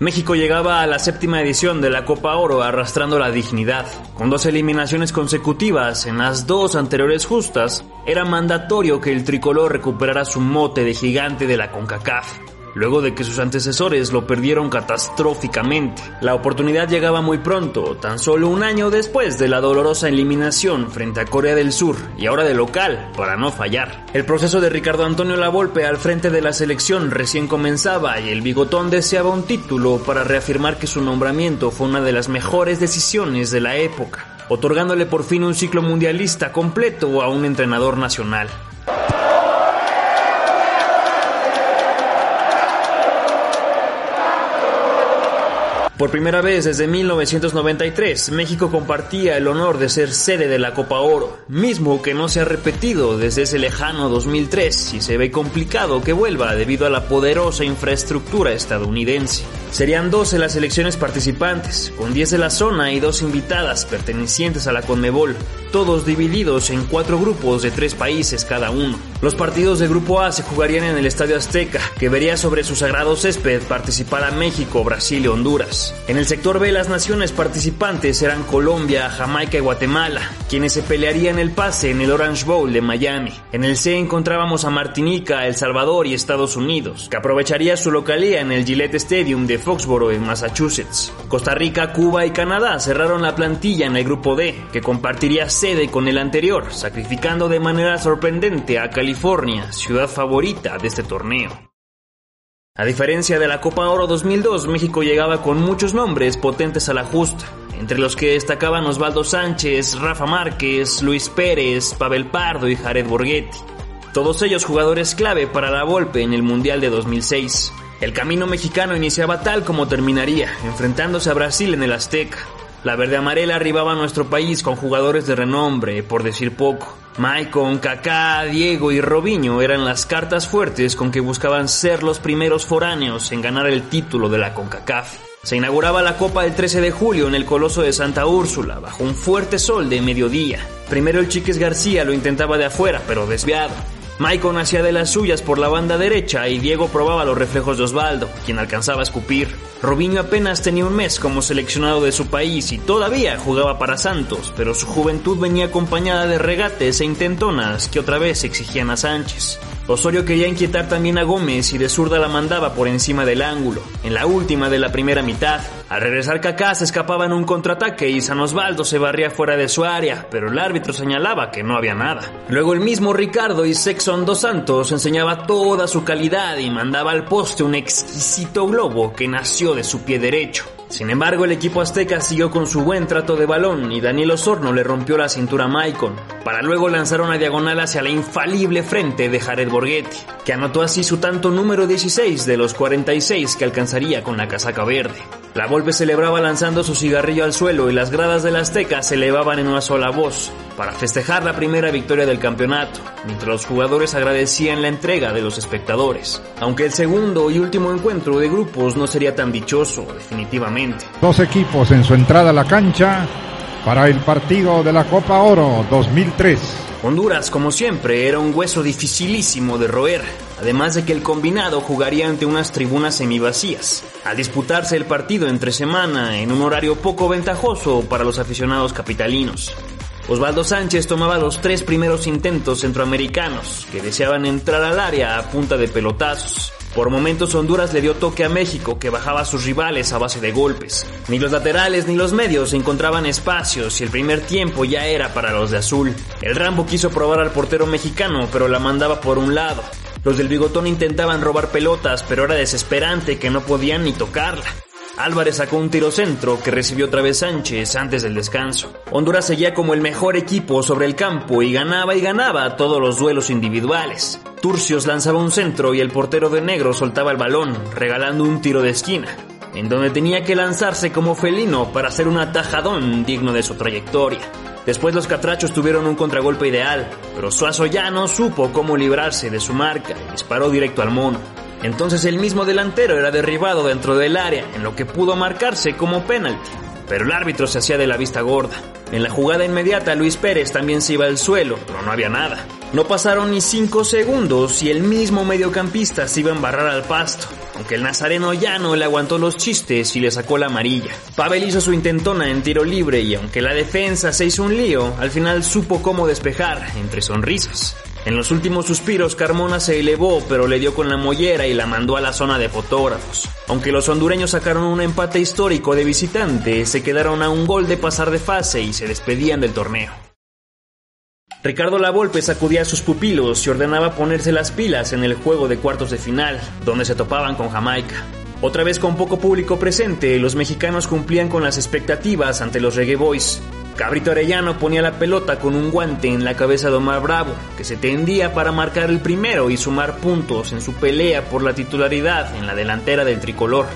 México llegaba a la séptima edición de la Copa Oro arrastrando la dignidad. Con dos eliminaciones consecutivas en las dos anteriores justas, era mandatorio que el tricolor recuperara su mote de gigante de la CONCACAF luego de que sus antecesores lo perdieron catastróficamente. La oportunidad llegaba muy pronto, tan solo un año después de la dolorosa eliminación frente a Corea del Sur y ahora de local, para no fallar. El proceso de Ricardo Antonio Lavolpe al frente de la selección recién comenzaba y el bigotón deseaba un título para reafirmar que su nombramiento fue una de las mejores decisiones de la época, otorgándole por fin un ciclo mundialista completo a un entrenador nacional. Por primera vez desde 1993, México compartía el honor de ser sede de la Copa Oro, mismo que no se ha repetido desde ese lejano 2003 y se ve complicado que vuelva debido a la poderosa infraestructura estadounidense. Serían 12 las selecciones participantes, con 10 de la zona y dos invitadas pertenecientes a la Conmebol, todos divididos en cuatro grupos de tres países cada uno. Los partidos de Grupo A se jugarían en el Estadio Azteca, que vería sobre su sagrado césped participar a México, Brasil y Honduras. En el sector B las naciones participantes eran Colombia, Jamaica y Guatemala, quienes se pelearían el pase en el Orange Bowl de Miami. En el C encontrábamos a Martinica, El Salvador y Estados Unidos, que aprovecharía su localía en el Gillette Stadium de Foxborough en Massachusetts. Costa Rica, Cuba y Canadá cerraron la plantilla en el grupo D, que compartiría sede con el anterior, sacrificando de manera sorprendente a California, ciudad favorita de este torneo. A diferencia de la Copa Oro 2002, México llegaba con muchos nombres potentes a la justa, entre los que destacaban Osvaldo Sánchez, Rafa Márquez, Luis Pérez, Pavel Pardo y Jared Borghetti. Todos ellos jugadores clave para la Volpe en el Mundial de 2006. El camino mexicano iniciaba tal como terminaría, enfrentándose a Brasil en el Azteca. La verde amarela arribaba a nuestro país con jugadores de renombre, por decir poco. Maicon, Kaká, Diego y Robinho eran las cartas fuertes con que buscaban ser los primeros foráneos en ganar el título de la CONCACAF. Se inauguraba la Copa el 13 de julio en el Coloso de Santa Úrsula, bajo un fuerte sol de mediodía. Primero el Chiques García lo intentaba de afuera, pero desviado. Maicon hacía de las suyas por la banda derecha y Diego probaba los reflejos de Osvaldo, quien alcanzaba a escupir. Robinho apenas tenía un mes como seleccionado de su país y todavía jugaba para Santos, pero su juventud venía acompañada de regates e intentonas que otra vez exigían a Sánchez. Osorio quería inquietar también a Gómez y de zurda la mandaba por encima del ángulo, en la última de la primera mitad. Al regresar Kaká se escapaba en un contraataque y San Osvaldo se barría fuera de su área, pero el árbitro señalaba que no había nada. Luego el mismo Ricardo y Sexon dos Santos enseñaba toda su calidad y mandaba al poste un exquisito globo que nació de su pie derecho. Sin embargo, el equipo azteca siguió con su buen trato de balón y Daniel Osorno le rompió la cintura a Maicon, para luego lanzar una diagonal hacia la infalible frente de Jared Borghetti, que anotó así su tanto número 16 de los 46 que alcanzaría con la casaca verde. La Volpe celebraba lanzando su cigarrillo al suelo y las gradas del Azteca se elevaban en una sola voz para festejar la primera victoria del campeonato, mientras los jugadores agradecían la entrega de los espectadores. Aunque el segundo y último encuentro de grupos no sería tan dichoso, definitivamente. Dos equipos en su entrada a la cancha para el partido de la Copa Oro 2003. Honduras, como siempre, era un hueso dificilísimo de roer, además de que el combinado jugaría ante unas tribunas semivacías, al disputarse el partido entre semana en un horario poco ventajoso para los aficionados capitalinos. Osvaldo Sánchez tomaba los tres primeros intentos centroamericanos que deseaban entrar al área a punta de pelotazos. Por momentos Honduras le dio toque a México, que bajaba a sus rivales a base de golpes. Ni los laterales ni los medios encontraban espacios y el primer tiempo ya era para los de azul. El Rambo quiso probar al portero mexicano, pero la mandaba por un lado. Los del bigotón intentaban robar pelotas, pero era desesperante que no podían ni tocarla. Álvarez sacó un tiro centro que recibió otra vez Sánchez antes del descanso. Honduras seguía como el mejor equipo sobre el campo y ganaba y ganaba todos los duelos individuales. Turcios lanzaba un centro y el portero de negro soltaba el balón, regalando un tiro de esquina, en donde tenía que lanzarse como felino para hacer un atajadón digno de su trayectoria. Después los catrachos tuvieron un contragolpe ideal, pero Suazo ya no supo cómo librarse de su marca y disparó directo al mono. Entonces el mismo delantero era derribado dentro del área, en lo que pudo marcarse como penalti. Pero el árbitro se hacía de la vista gorda. En la jugada inmediata Luis Pérez también se iba al suelo, pero no había nada. No pasaron ni 5 segundos y el mismo mediocampista se iba a embarrar al pasto. Aunque el nazareno ya no le aguantó los chistes y le sacó la amarilla. Pavel hizo su intentona en tiro libre y aunque la defensa se hizo un lío, al final supo cómo despejar, entre sonrisas. En los últimos suspiros, Carmona se elevó, pero le dio con la mollera y la mandó a la zona de fotógrafos. Aunque los hondureños sacaron un empate histórico de visitante, se quedaron a un gol de pasar de fase y se despedían del torneo. Ricardo Lavolpe sacudía a sus pupilos y ordenaba ponerse las pilas en el juego de cuartos de final, donde se topaban con Jamaica. Otra vez con poco público presente, los mexicanos cumplían con las expectativas ante los Reggae Boys, Cabrito Arellano ponía la pelota con un guante en la cabeza de Omar Bravo, que se tendía para marcar el primero y sumar puntos en su pelea por la titularidad en la delantera del tricolor.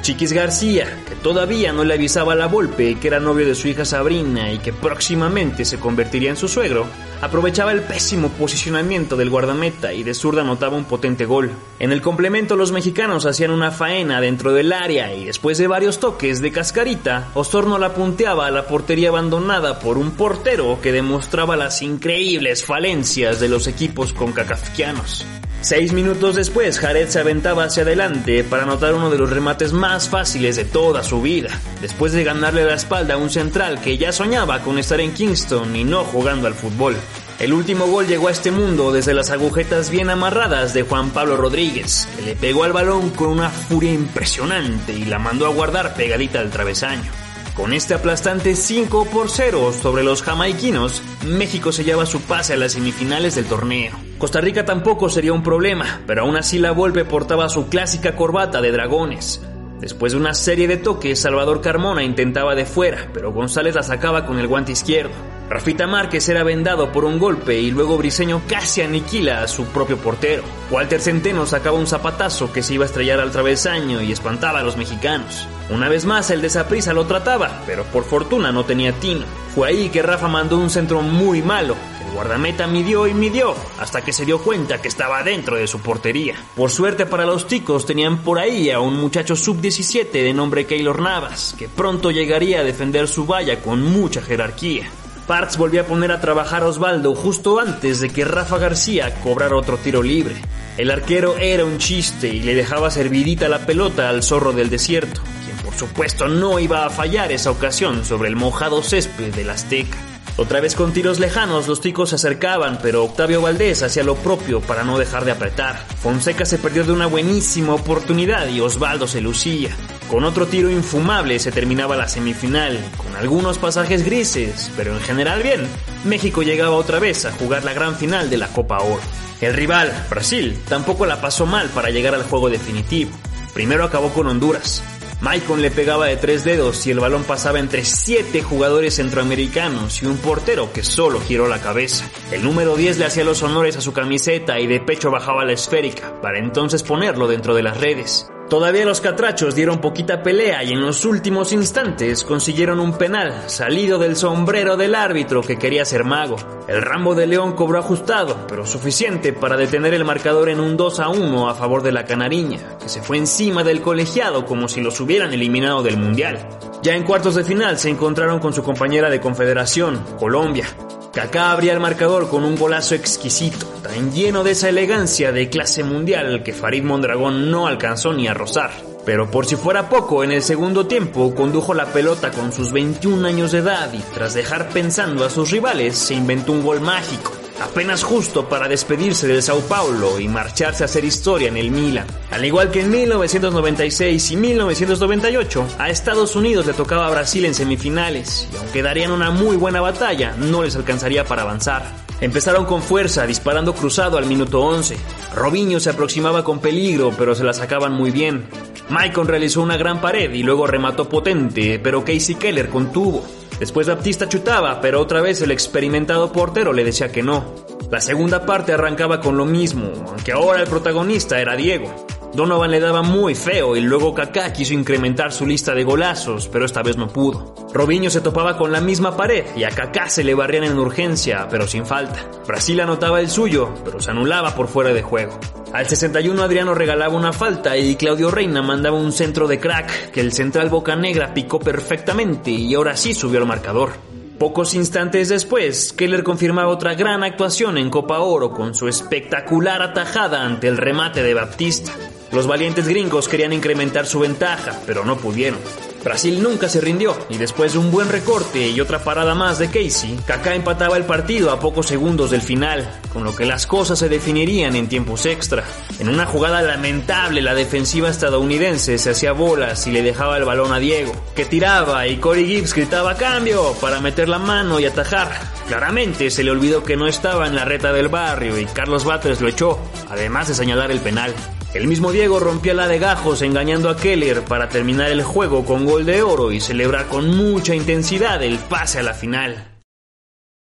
Chiquis García, que todavía no le avisaba a la Volpe que era novio de su hija Sabrina y que próximamente se convertiría en su suegro, aprovechaba el pésimo posicionamiento del guardameta y de zurda anotaba un potente gol. En el complemento los mexicanos hacían una faena dentro del área y después de varios toques de cascarita, Osorno la punteaba a la portería abandonada por un portero que demostraba las increíbles falencias de los equipos concacafquianos. Seis minutos después, Jared se aventaba hacia adelante para anotar uno de los remates más fáciles de toda su vida, después de ganarle la espalda a un central que ya soñaba con estar en Kingston y no jugando al fútbol. El último gol llegó a este mundo desde las agujetas bien amarradas de Juan Pablo Rodríguez, que le pegó al balón con una furia impresionante y la mandó a guardar pegadita al travesaño. Con este aplastante 5 por 0 sobre los jamaiquinos, México sellaba su pase a las semifinales del torneo. Costa Rica tampoco sería un problema, pero aún así la Volpe portaba su clásica corbata de dragones. Después de una serie de toques, Salvador Carmona intentaba de fuera, pero González la sacaba con el guante izquierdo. Rafita Márquez era vendado por un golpe y luego Briseño casi aniquila a su propio portero. Walter Centeno sacaba un zapatazo que se iba a estrellar al travesaño y espantaba a los mexicanos. Una vez más el desaprisa lo trataba, pero por fortuna no tenía tino. Fue ahí que Rafa mandó un centro muy malo. El guardameta midió y midió hasta que se dio cuenta que estaba dentro de su portería. Por suerte para los ticos tenían por ahí a un muchacho sub-17 de nombre Keylor Navas, que pronto llegaría a defender su valla con mucha jerarquía. Parks volvió a poner a trabajar a Osvaldo justo antes de que Rafa García cobrara otro tiro libre. El arquero era un chiste y le dejaba servidita la pelota al zorro del desierto, quien por supuesto no iba a fallar esa ocasión sobre el mojado césped del Azteca. Otra vez con tiros lejanos, los ticos se acercaban, pero Octavio Valdés hacía lo propio para no dejar de apretar. Fonseca se perdió de una buenísima oportunidad y Osvaldo se lucía. Con otro tiro infumable se terminaba la semifinal, con algunos pasajes grises, pero en general bien. México llegaba otra vez a jugar la gran final de la Copa Oro. El rival, Brasil, tampoco la pasó mal para llegar al juego definitivo. Primero acabó con Honduras, Maicon le pegaba de tres dedos y el balón pasaba entre siete jugadores centroamericanos y un portero que solo giró la cabeza. El número 10 le hacía los honores a su camiseta y de pecho bajaba la esférica, para entonces ponerlo dentro de las redes. Todavía los catrachos dieron poquita pelea y en los últimos instantes consiguieron un penal salido del sombrero del árbitro que quería ser mago. El Rambo de León cobró ajustado, pero suficiente para detener el marcador en un 2 a 1 a favor de la Canariña, que se fue encima del colegiado como si los hubieran eliminado del Mundial. Ya en cuartos de final se encontraron con su compañera de confederación, Colombia. Kaká abría el marcador con un golazo exquisito, tan lleno de esa elegancia de clase mundial que Farid Mondragón no alcanzó ni a rozar. Pero por si fuera poco, en el segundo tiempo condujo la pelota con sus 21 años de edad y tras dejar pensando a sus rivales se inventó un gol mágico apenas justo para despedirse del Sao Paulo y marcharse a hacer historia en el Milan. Al igual que en 1996 y 1998, a Estados Unidos le tocaba a Brasil en semifinales, y aunque darían una muy buena batalla, no les alcanzaría para avanzar. Empezaron con fuerza, disparando cruzado al minuto 11. Robinho se aproximaba con peligro, pero se la sacaban muy bien. Maicon realizó una gran pared y luego remató potente, pero Casey Keller contuvo. Después Baptista chutaba, pero otra vez el experimentado portero le decía que no. La segunda parte arrancaba con lo mismo, aunque ahora el protagonista era Diego. Donovan le daba muy feo y luego Kaká quiso incrementar su lista de golazos, pero esta vez no pudo. Robinho se topaba con la misma pared y a Kaká se le barrían en urgencia, pero sin falta. Brasil anotaba el suyo, pero se anulaba por fuera de juego. Al 61 Adriano regalaba una falta y Claudio Reina mandaba un centro de crack que el central Boca Negra picó perfectamente y ahora sí subió al marcador. Pocos instantes después, Keller confirmaba otra gran actuación en Copa Oro con su espectacular atajada ante el remate de Baptista. Los valientes gringos querían incrementar su ventaja, pero no pudieron. Brasil nunca se rindió y después de un buen recorte y otra parada más de Casey, Kaká empataba el partido a pocos segundos del final, con lo que las cosas se definirían en tiempos extra. En una jugada lamentable, la defensiva estadounidense se hacía bolas y le dejaba el balón a Diego, que tiraba y Corey Gibbs gritaba cambio para meter la mano y atajar. Claramente se le olvidó que no estaba en la reta del barrio y Carlos Batres lo echó, además de señalar el penal. El mismo Diego rompía la de gajos engañando a Keller para terminar el juego con gol de oro y celebrar con mucha intensidad el pase a la final.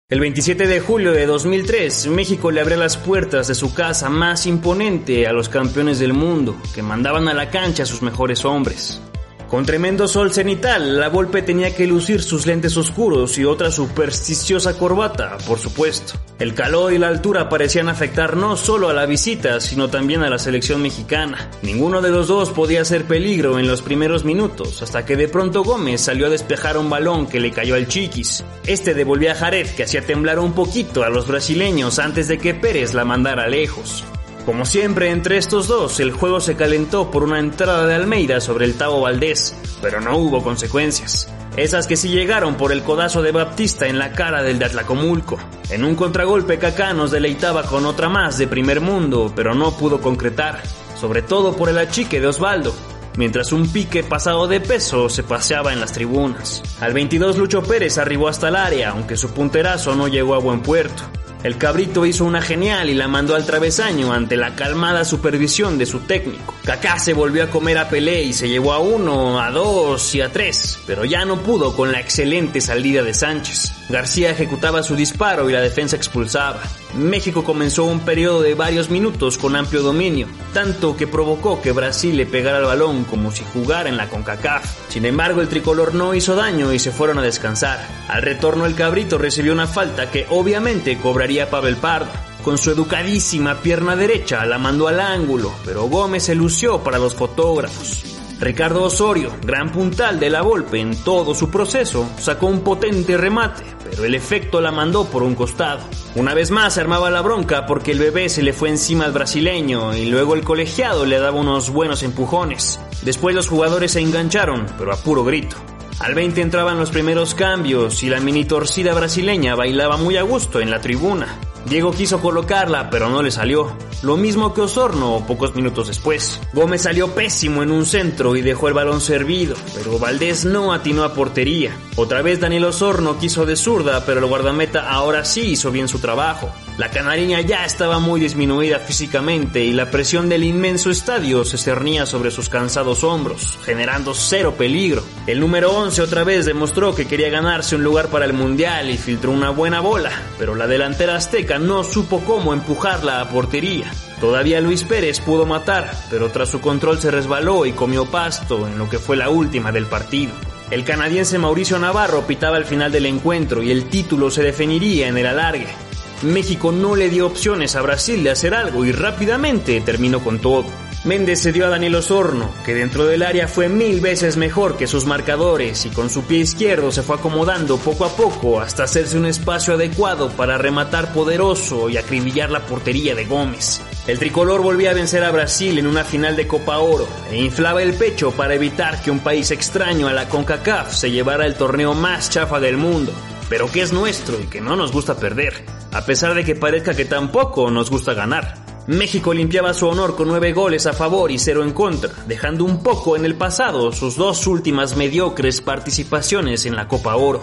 El 27 de julio de 2003, México le abrió las puertas de su casa más imponente a los campeones del mundo, que mandaban a la cancha a sus mejores hombres. Con tremendo sol cenital, la Volpe tenía que lucir sus lentes oscuros y otra supersticiosa corbata, por supuesto. El calor y la altura parecían afectar no solo a la visita, sino también a la selección mexicana. Ninguno de los dos podía ser peligro en los primeros minutos, hasta que de pronto Gómez salió a despejar un balón que le cayó al Chiquis. Este devolvió a Jared, que hacía temblar un poquito a los brasileños antes de que Pérez la mandara lejos. Como siempre entre estos dos, el juego se calentó por una entrada de Almeida sobre el Tavo Valdés, pero no hubo consecuencias. Esas que sí llegaron por el codazo de Baptista en la cara del de Atlacomulco. En un contragolpe Kaká nos deleitaba con otra más de primer mundo, pero no pudo concretar, sobre todo por el achique de Osvaldo, mientras un pique pasado de peso se paseaba en las tribunas. Al 22 Lucho Pérez arribó hasta el área, aunque su punterazo no llegó a buen puerto. El cabrito hizo una genial y la mandó al travesaño ante la calmada supervisión de su técnico. Kaká se volvió a comer a Pelé y se llevó a uno, a dos y a tres, pero ya no pudo con la excelente salida de Sánchez. García ejecutaba su disparo y la defensa expulsaba. México comenzó un periodo de varios minutos con amplio dominio, tanto que provocó que Brasil le pegara el balón como si jugara en la CONCACAF. Sin embargo, el tricolor no hizo daño y se fueron a descansar. Al retorno el cabrito recibió una falta que obviamente cobraría Pavel Pardo. Con su educadísima pierna derecha la mandó al ángulo, pero Gómez se lució para los fotógrafos. Ricardo Osorio, gran puntal de la Volpe en todo su proceso, sacó un potente remate, pero el efecto la mandó por un costado. Una vez más armaba la bronca porque el bebé se le fue encima al brasileño y luego el colegiado le daba unos buenos empujones. Después los jugadores se engancharon, pero a puro grito. Al 20 entraban los primeros cambios y la mini torcida brasileña bailaba muy a gusto en la tribuna. Diego quiso colocarla, pero no le salió. Lo mismo que Osorno pocos minutos después. Gómez salió pésimo en un centro y dejó el balón servido, pero Valdés no atinó a portería. Otra vez Daniel Osorno quiso de zurda, pero el guardameta ahora sí hizo bien su trabajo. La canariña ya estaba muy disminuida físicamente y la presión del inmenso estadio se cernía sobre sus cansados hombros, generando cero peligro. El número 11 otra vez demostró que quería ganarse un lugar para el Mundial y filtró una buena bola, pero la delantera azteca no supo cómo empujarla a portería. Todavía Luis Pérez pudo matar, pero tras su control se resbaló y comió pasto en lo que fue la última del partido. El canadiense Mauricio Navarro pitaba el final del encuentro y el título se definiría en el alargue. México no le dio opciones a Brasil de hacer algo y rápidamente terminó con todo. Méndez se dio a Daniel Osorno, que dentro del área fue mil veces mejor que sus marcadores y con su pie izquierdo se fue acomodando poco a poco hasta hacerse un espacio adecuado para rematar poderoso y acribillar la portería de Gómez. El tricolor volvía a vencer a Brasil en una final de Copa Oro e inflaba el pecho para evitar que un país extraño a la CONCACAF se llevara el torneo más chafa del mundo, pero que es nuestro y que no nos gusta perder, a pesar de que parezca que tampoco nos gusta ganar. México limpiaba su honor con nueve goles a favor y cero en contra, dejando un poco en el pasado sus dos últimas mediocres participaciones en la Copa Oro.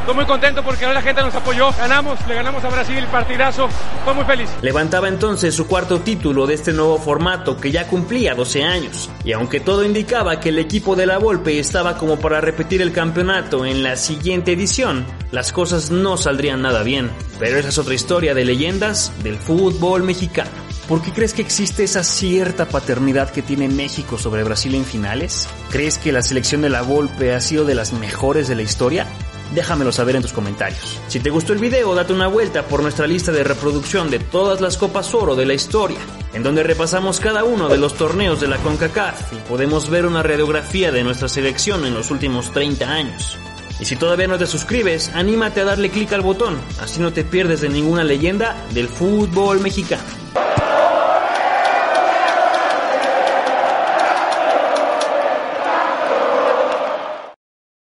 Estoy muy contento porque ahora la gente nos apoyó, ganamos, le ganamos a Brasil, partidazo, estoy muy feliz. Levantaba entonces su cuarto título de este nuevo formato que ya cumplía 12 años, y aunque todo indicaba que el equipo de la Volpe estaba como para repetir el campeonato en la siguiente edición, las cosas no saldrían nada bien. Pero esa es otra historia de leyendas del fútbol mexicano. ¿Por qué crees que existe esa cierta paternidad que tiene México sobre Brasil en finales? ¿Crees que la selección de la Volpe ha sido de las mejores de la historia? Déjamelo saber en tus comentarios. Si te gustó el video, date una vuelta por nuestra lista de reproducción de todas las copas oro de la historia, en donde repasamos cada uno de los torneos de la CONCACAF y podemos ver una radiografía de nuestra selección en los últimos 30 años. Y si todavía no te suscribes, anímate a darle clic al botón, así no te pierdes de ninguna leyenda del fútbol mexicano.